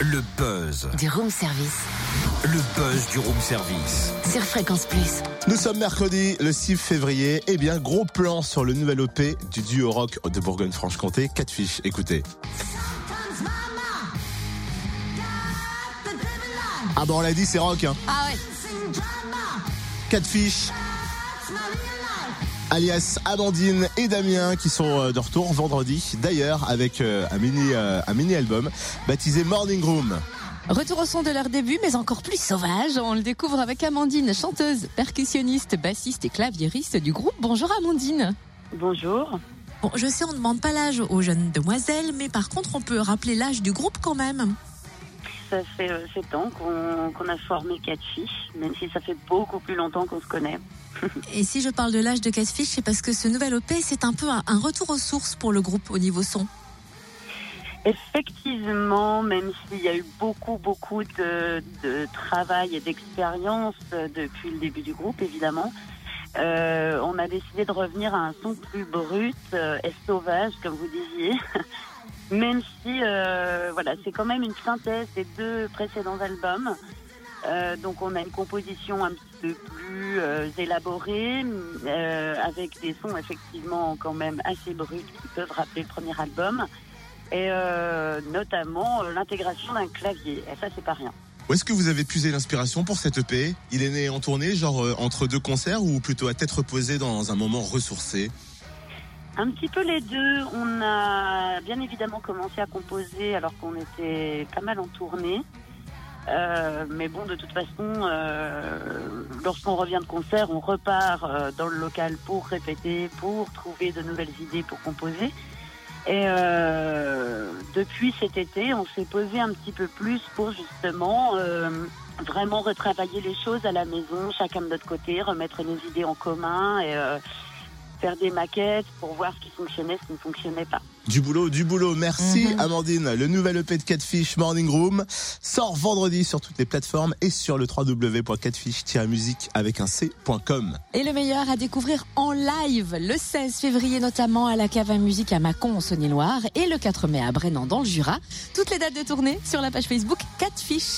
Le buzz. Du room service. Le buzz du room service. Sur Fréquence Plus. Nous sommes mercredi, le 6 février. Eh bien, gros plan sur le nouvel OP du duo rock de Bourgogne-Franche-Comté. Quatre fiches, écoutez. Ah bon, on l'a dit, c'est rock. Hein. Ah ouais. Quatre fiches. Alias Amandine et Damien qui sont euh, de retour vendredi. D'ailleurs, avec euh, un mini euh, un mini album baptisé Morning Room. Retour au son de leur début, mais encore plus sauvage. On le découvre avec Amandine, chanteuse, percussionniste, bassiste et claviériste du groupe. Bonjour Amandine. Bonjour. Bon, je sais, on ne demande pas l'âge aux jeunes demoiselles, mais par contre, on peut rappeler l'âge du groupe quand même. Ça fait euh, sept ans qu'on a formé fiches, même si ça fait beaucoup plus longtemps qu'on se connaît. Et si je parle de l'âge de Catfish, c'est parce que ce nouvel OP, c'est un peu un, un retour aux sources pour le groupe au niveau son. Effectivement, même s'il y a eu beaucoup, beaucoup de, de travail et d'expérience euh, depuis le début du groupe, évidemment, euh, on a décidé de revenir à un son plus brut euh, et sauvage, comme vous disiez. même si, euh, voilà, c'est quand même une synthèse des deux précédents albums. Euh, donc on a une composition un petit peu plus euh, élaborée, euh, avec des sons effectivement quand même assez bruts qui peuvent rappeler le premier album, et euh, notamment euh, l'intégration d'un clavier. Et ça c'est pas rien. Où est-ce que vous avez puisé l'inspiration pour cet EP Il est né en tournée, genre entre deux concerts ou plutôt à tête reposée dans un moment ressourcé? Un petit peu les deux. On a bien évidemment commencé à composer alors qu'on était pas mal en tournée. Euh, mais bon, de toute façon, euh, lorsqu'on revient de concert, on repart euh, dans le local pour répéter, pour trouver de nouvelles idées pour composer. Et depuis cet été, on s'est posé un petit peu plus pour justement vraiment retravailler les choses à la maison, chacun de notre côté, remettre nos idées en commun et faire des maquettes pour voir ce qui fonctionnait, ce qui ne fonctionnait pas. Du boulot, du boulot. Merci Mhm. Amandine. Le nouvel EP de Catfish Morning Room sort vendredi sur toutes les plateformes et sur le www.catfish-musique avec un c.com. Et le meilleur à découvrir en live le 16 février notamment à la Cave à Musique à Mâcon en Saône-et-Loire et le 4 mai à Brennan dans le Jura. Toutes les dates de tournée sur la page Facebook Catfish.